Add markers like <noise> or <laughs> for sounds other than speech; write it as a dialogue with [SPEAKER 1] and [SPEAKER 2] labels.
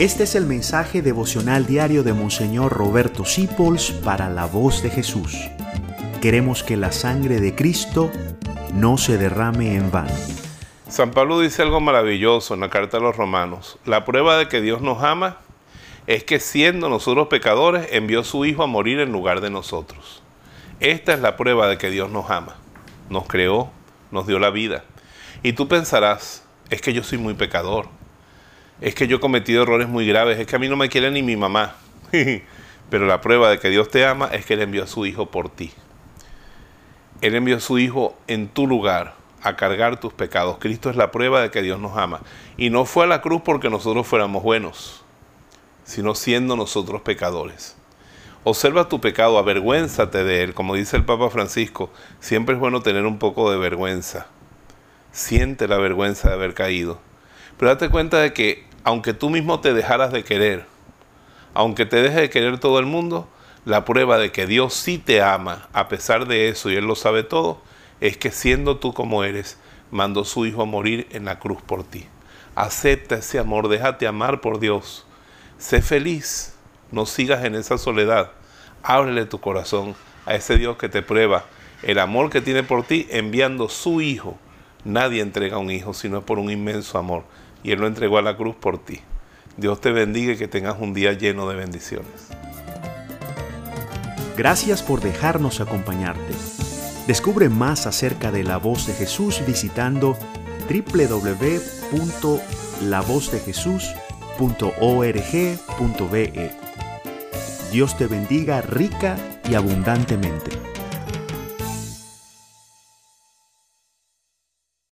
[SPEAKER 1] Este es el mensaje devocional diario de Monseñor Roberto Sipols para la voz de Jesús. Queremos que la sangre de Cristo no se derrame en vano.
[SPEAKER 2] San Pablo dice algo maravilloso en la carta a los romanos. La prueba de que Dios nos ama es que siendo nosotros pecadores envió a su Hijo a morir en lugar de nosotros. Esta es la prueba de que Dios nos ama. Nos creó, nos dio la vida. Y tú pensarás, es que yo soy muy pecador es que yo he cometido errores muy graves, es que a mí no me quiere ni mi mamá. <laughs> Pero la prueba de que Dios te ama es que Él envió a su Hijo por ti. Él envió a su Hijo en tu lugar a cargar tus pecados. Cristo es la prueba de que Dios nos ama. Y no fue a la cruz porque nosotros fuéramos buenos, sino siendo nosotros pecadores. Observa tu pecado, avergüénzate de él. Como dice el Papa Francisco, siempre es bueno tener un poco de vergüenza. Siente la vergüenza de haber caído. Pero date cuenta de que aunque tú mismo te dejaras de querer, aunque te deje de querer todo el mundo, la prueba de que Dios sí te ama, a pesar de eso, y Él lo sabe todo, es que siendo tú como eres, mandó su Hijo a morir en la cruz por ti. Acepta ese amor, déjate amar por Dios. Sé feliz, no sigas en esa soledad. Ábrele tu corazón a ese Dios que te prueba el amor que tiene por ti enviando su Hijo. Nadie entrega un hijo sino por un inmenso amor y Él lo entregó a la cruz por ti. Dios te bendiga y que tengas un día lleno de bendiciones.
[SPEAKER 1] Gracias por dejarnos acompañarte. Descubre más acerca de la voz de Jesús visitando www.lavozdejesús.org.be. Dios te bendiga rica y abundantemente.